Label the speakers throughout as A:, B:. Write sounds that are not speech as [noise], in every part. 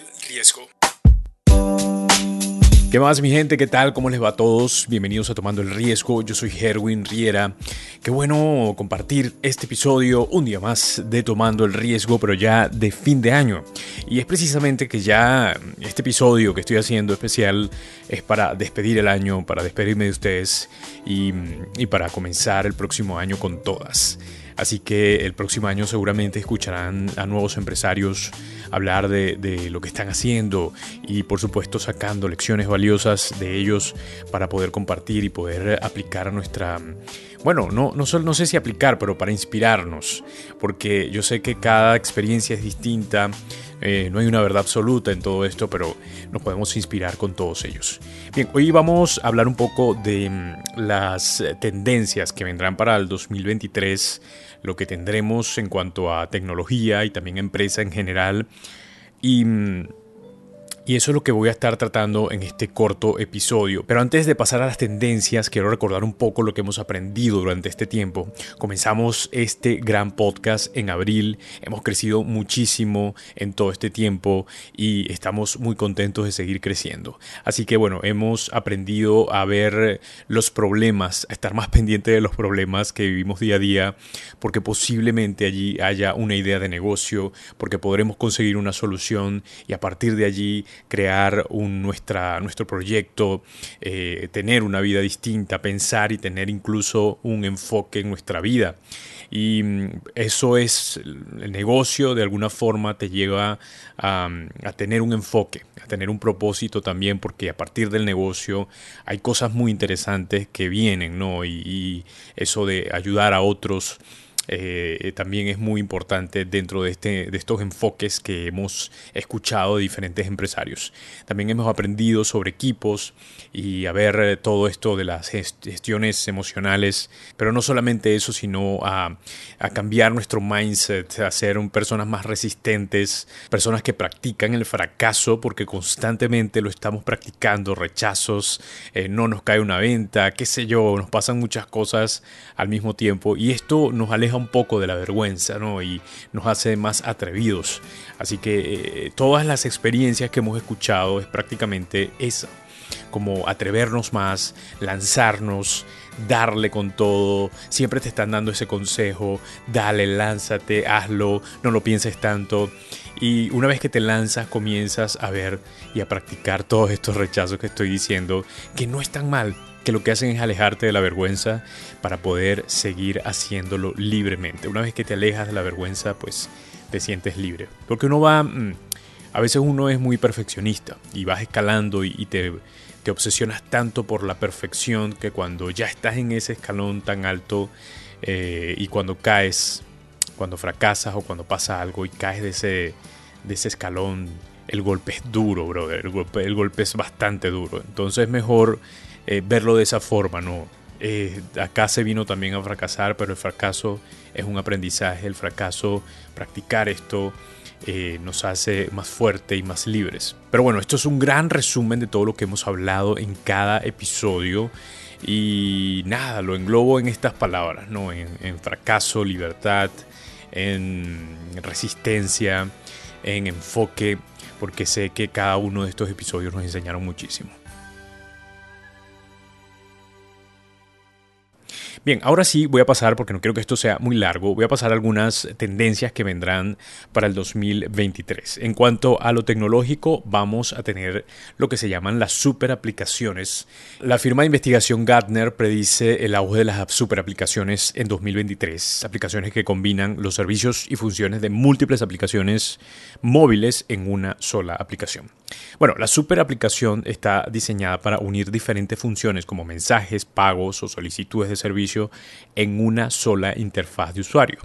A: el riesgo. ¿Qué más mi gente? ¿Qué tal? ¿Cómo les va a todos? Bienvenidos a Tomando el Riesgo. Yo soy Herwin Riera. Qué bueno compartir este episodio un día más de Tomando el Riesgo, pero ya de fin de año. Y es precisamente que ya este episodio que estoy haciendo especial es para despedir el año, para despedirme de ustedes y, y para comenzar el próximo año con todas. Así que el próximo año seguramente escucharán a nuevos empresarios hablar de, lo que están haciendo y por supuesto sacando lecciones valiosas de ellos para poder compartir y poder aplicar nuestra... Bueno, no, no, no sé si aplicar, pero para inspirarnos, porque yo sé que cada experiencia es distinta, eh, no hay una verdad absoluta en todo esto, pero nos podemos inspirar con todos ellos. Bien, hoy vamos a hablar un poco de mm, las tendencias que vendrán para el 2023 lo que tendremos en cuanto a tecnología y también empresa en general. Y mm, y eso es lo que voy a estar tratando en este corto episodio. Pero antes de pasar a las tendencias, quiero recordar un poco lo que hemos aprendido durante este tiempo. Comenzamos este gran podcast en abril, hemos crecido muchísimo en todo este tiempo y estamos muy contentos de seguir creciendo. Así que bueno, hemos aprendido a ver los problemas, a estar más [laughs] pendiente de los problemas que vivimos día a día, porque posiblemente allí haya una idea de negocio, porque podremos conseguir una solución y a partir de allí crear un, nuestra, nuestro proyecto, eh, tener una vida distinta, pensar y tener incluso un enfoque en nuestra vida. Y mm, eso es el negocio, de alguna forma te lleva a, tener un enfoque, a tener un propósito también, porque a partir del negocio hay cosas muy interesantes que vienen, ¿no? y eso de ayudar a otros eh, también es muy importante dentro de, este, de estos enfoques que hemos escuchado de diferentes empresarios. También hemos aprendido sobre equipos y a ver eh, todo esto de las gestiones emocionales, pero no solamente eso, sino a, a cambiar nuestro mindset, a ser personas más resistentes, personas que practican el fracaso porque constantemente lo estamos practicando, rechazos, eh, no nos cae una venta, qué sé yo, nos pasan muchas cosas al mismo tiempo y esto nos aleja un poco de la vergüenza ¿no? y nos hace más atrevidos. Así que eh, todas las experiencias que hemos escuchado es prácticamente esa, como atrevernos más, lanzarnos, darle con todo, siempre te están dando ese consejo, dale, lánzate, hazlo, no lo pienses tanto. Y una vez que te lanzas, comienzas a ver y a practicar todos estos rechazos que estoy diciendo, que no es tan mal, que lo que hacen es alejarte de la vergüenza para poder seguir haciéndolo libremente. Una vez que te alejas de la vergüenza, pues te sientes libre. Porque uno va, mm, a veces uno es muy perfeccionista y vas escalando y, te, te obsesionas tanto por la perfección que cuando ya estás en ese escalón tan alto eh, y cuando caes, cuando fracasas o cuando pasa algo y caes de ese, de ese escalón, el golpe es duro, brother. El golpe, el golpe es bastante duro. Entonces es mejor eh, verlo de esa forma, ¿no? Eh, acá se vino también a fracasar, pero el fracaso es un aprendizaje, el fracaso, practicar esto eh, nos hace más fuerte y más libres. Pero bueno, esto es un gran resumen de todo lo que hemos hablado en cada episodio y nada, lo englobo en estas palabras, ¿no? En, en fracaso, libertad, en resistencia, en enfoque, porque sé que cada uno de estos episodios nos enseñaron muchísimo. Bien, ahora sí voy a pasar, porque no quiero que esto sea muy largo, voy a pasar algunas tendencias que vendrán para el 2023. En cuanto a lo tecnológico, vamos a tener lo que se llaman las super aplicaciones. La firma de investigación Gartner predice el auge de las super aplicaciones en 2023. Aplicaciones que combinan los servicios y funciones de múltiples aplicaciones móviles en una sola aplicación. Bueno, la super aplicación está diseñada para unir diferentes funciones como mensajes, pagos o solicitudes de servicio en una sola interfaz de usuario.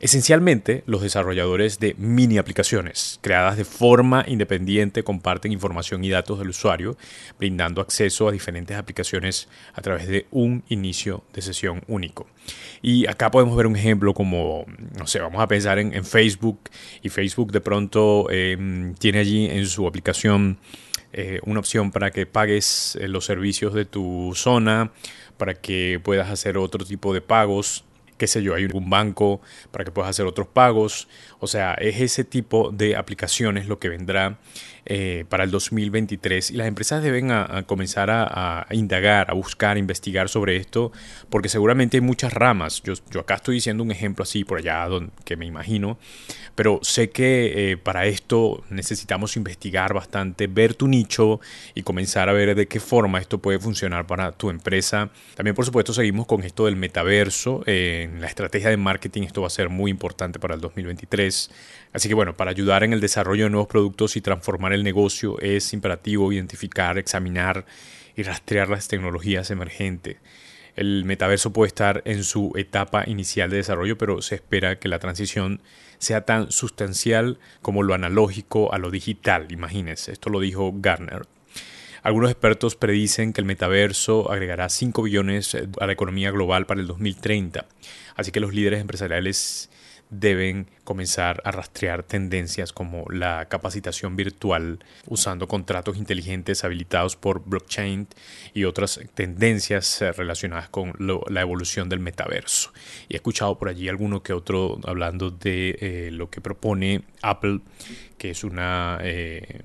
A: Esencialmente, los desarrolladores de mini aplicaciones creadas de forma independiente comparten información y datos del usuario, brindando acceso a diferentes aplicaciones a través de un inicio de sesión único. Y acá podemos ver un ejemplo como, no sé, vamos a pensar en, Facebook y Facebook de pronto em, tiene allí en su aplicación eh, una opción para que pagues eh, los servicios de tu zona para que puedas hacer otro tipo de pagos qué sé yo, hay un banco para que puedas hacer otros pagos. O sea, es ese tipo de aplicaciones lo que vendrá eh, para el 2023 y las empresas deben comenzar a, indagar, a buscar, a investigar sobre esto, porque seguramente hay muchas ramas. Yo, yo acá estoy diciendo un ejemplo así por allá donde, que me imagino, pero sé que eh, para esto necesitamos investigar bastante, ver tu nicho y comenzar a ver de qué forma esto puede funcionar para tu empresa. También por supuesto seguimos con esto del metaverso. En la estrategia de marketing esto va a ser muy importante para el 2023. Así que bueno, para ayudar en el desarrollo de nuevos productos y transformar el negocio es imperativo identificar, examinar y rastrear las tecnologías emergentes. El metaverso puede estar en su etapa inicial de desarrollo, pero se espera que la transición sea tan sustancial como lo analógico a lo digital. Imagínense, esto lo dijo Garner. Algunos expertos predicen que el metaverso agregará 5 billones a la economía global para el 2030. Así que los líderes empresariales deben comenzar a rastrear tendencias como la capacitación virtual usando contratos inteligentes habilitados por blockchain y otras tendencias eh, relacionadas con la evolución del metaverso. Y he escuchado por allí alguno que otro hablando de eh, lo que propone Apple, que es una eh,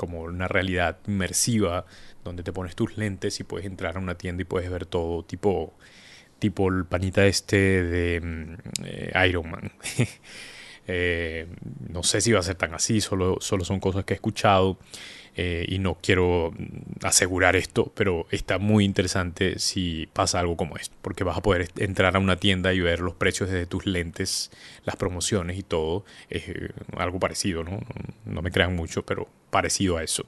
A: como una realidad inmersiva donde te pones tus lentes y puedes entrar a una tienda y puedes ver todo tipo tipo el panita este de mm, eh, Iron Man. [laughs] Eh, no sé si va a ser tan así, solo, solo son cosas que he escuchado eh, y no quiero asegurar esto, pero está muy interesante si pasa algo como esto, porque vas a poder entrar a una tienda y ver los precios desde tus lentes, las promociones y todo. Es algo parecido, ¿no? No me crean mucho, pero parecido a eso.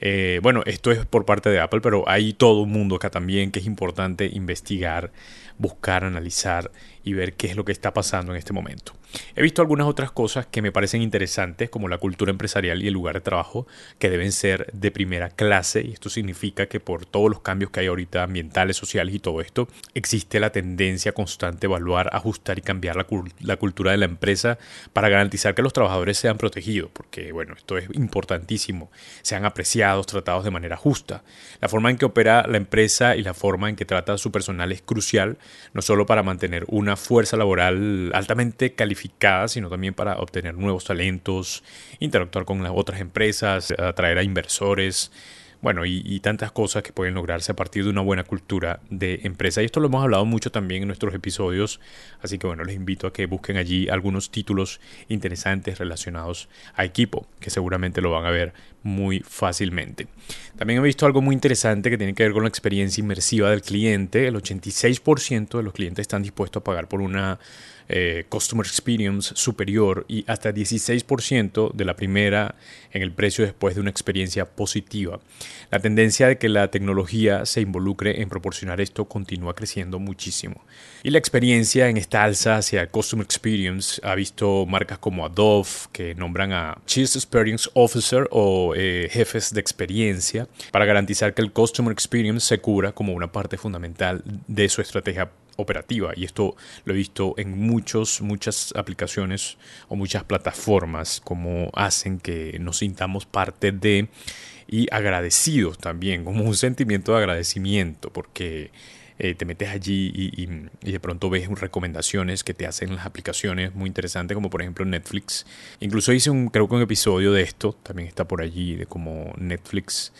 A: Eh, bueno, esto es por parte de Apple, pero hay todo un mundo acá también que es importante investigar, buscar, analizar y ver qué es lo que está pasando en este momento. He visto algunas otras cosas que me parecen interesantes, como la cultura empresarial y el lugar de trabajo, que deben ser de primera clase, y esto significa que por todos los cambios que hay ahorita ambientales, sociales y todo esto, existe la tendencia constante a evaluar, ajustar y cambiar la, la cultura de la empresa para garantizar que los trabajadores sean protegidos, porque bueno, esto es importantísimo, sean apreciados, tratados de manera justa. La forma en que opera la empresa y la forma en que trata a su personal es crucial, no solo para mantener una fuerza laboral altamente calificada, sino también para obtener nuevos talentos, interactuar con las otras empresas, atraer a inversores, bueno, y, tantas cosas que pueden lograrse a partir de una buena cultura de empresa. Y esto lo hemos hablado mucho también en nuestros episodios, así que bueno, les invito a que busquen allí algunos títulos interesantes relacionados a equipo, que seguramente lo van a ver muy fácilmente. También he visto algo muy interesante que tiene que ver con la experiencia inmersiva del cliente. El 86% de los clientes están dispuestos a pagar por una eh, customer experience superior y hasta 16% de la primera en el precio después de una experiencia positiva. La tendencia de que la tecnología se involucre en proporcionar esto continúa creciendo muchísimo. Y la experiencia en esta alza hacia customer experience ha visto marcas como Adobe que nombran a Chief Experience Officer o eh, jefes de experiencia para garantizar que el customer experience se cubra como una parte fundamental de su estrategia operativa. Y esto lo he visto en muchos, muchas aplicaciones o muchas plataformas como hacen que nos sintamos parte de y agradecidos también, como un sentimiento de agradecimiento porque eh, te metes allí y, de pronto ves recomendaciones que te hacen las aplicaciones muy interesantes como por ejemplo Netflix. Incluso hice un, creo que un episodio de esto, también está por allí, de cómo Netflix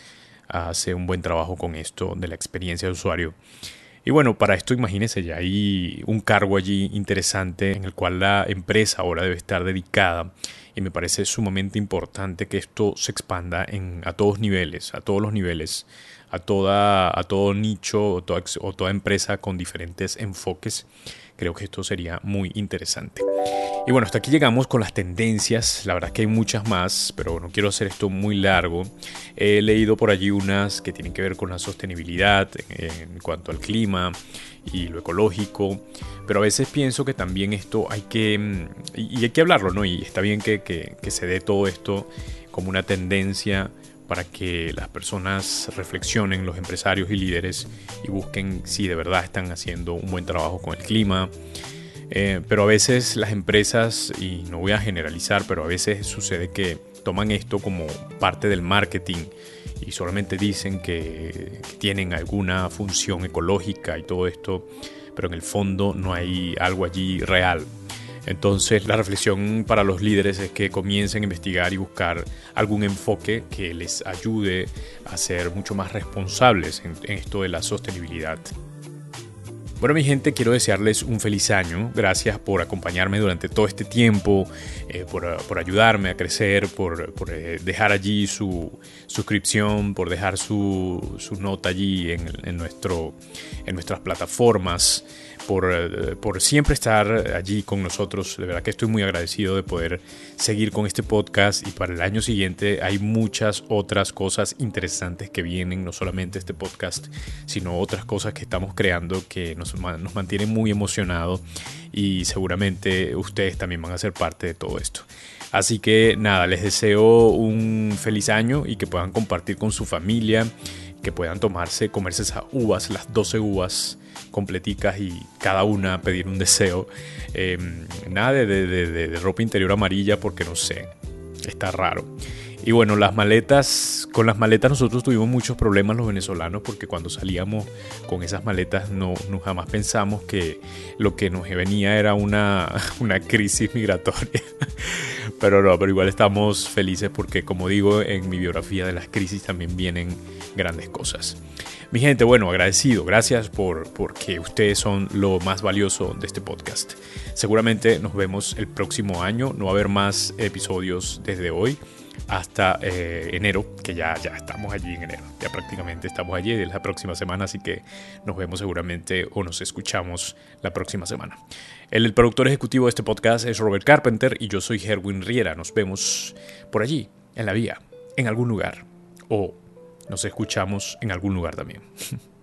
A: hace un buen trabajo con esto de la experiencia de usuario. Y bueno, para esto imagínense, ya hay un cargo allí interesante en el cual la empresa ahora debe estar dedicada y me parece sumamente importante que esto se expanda en, a todos niveles, a todos los niveles, a, toda, a todo nicho o toda, o toda empresa con diferentes enfoques. Creo que esto sería muy interesante. Y bueno, hasta aquí llegamos con las tendencias. La verdad que hay muchas más, pero no quiero hacer esto muy largo. He leído por allí unas que tienen que ver con la sostenibilidad en cuanto al clima y lo ecológico. Pero a veces pienso que también esto hay que... Mm, y hay que hablarlo, ¿no? Y está bien que, que se dé todo esto como una tendencia para que las personas reflexionen, los empresarios y líderes, y busquen si de verdad están haciendo un buen trabajo con el clima. Eh, pero a veces las empresas, y no voy a generalizar, pero a veces sucede que toman esto como parte del marketing y solamente dicen que, tienen alguna función ecológica y todo esto, pero en el fondo no hay algo allí real. Entonces la reflexión para los líderes es que comiencen a investigar y buscar algún enfoque que les ayude a ser mucho más responsables en, esto de la sostenibilidad. Bueno, mi gente, quiero desearles un feliz año. Gracias por acompañarme durante todo este tiempo, eh, por, ayudarme a crecer, por, eh, dejar allí su suscripción, por dejar su, nota allí en, nuestro, en nuestras plataformas. Eh, por, siempre estar allí con nosotros. De verdad que estoy muy agradecido de poder seguir con este podcast y para el año siguiente hay muchas otras cosas interesantes que vienen, no solamente este podcast, sino otras cosas que estamos creando que nos, nos mantienen muy emocionados y seguramente ustedes también van a ser parte de todo esto. Así que nada, les deseo un feliz año y que puedan compartir con su familia, que puedan tomarse, comerse esas uvas, las 12 uvas completicas y cada una pedir un deseo. Em, nada de, de, ropa interior amarilla porque no sé, está raro. Y bueno, las maletas, con las maletas nosotros tuvimos muchos problemas los venezolanos porque cuando salíamos con esas maletas no, no jamás pensamos que lo que nos venía era una, [laughs] una crisis migratoria. [laughs] Pero no, pero igual estamos felices porque como digo en mi biografía de las crisis también vienen grandes cosas. Mi gente, bueno, agradecido. Gracias por porque ustedes son lo más valioso de este podcast. Seguramente nos vemos el próximo año. No va a haber más episodios desde hoy hasta eh, enero, que ya, ya estamos allí en enero. Ya prácticamente estamos allí es la próxima semana, así que nos vemos seguramente o nos escuchamos la próxima semana. El, el productor ejecutivo de este podcast es Robert Carpenter y yo soy Herwin Riera. Nos vemos por allí, en la vía, en algún lugar o nos escuchamos en algún lugar también. [laughs]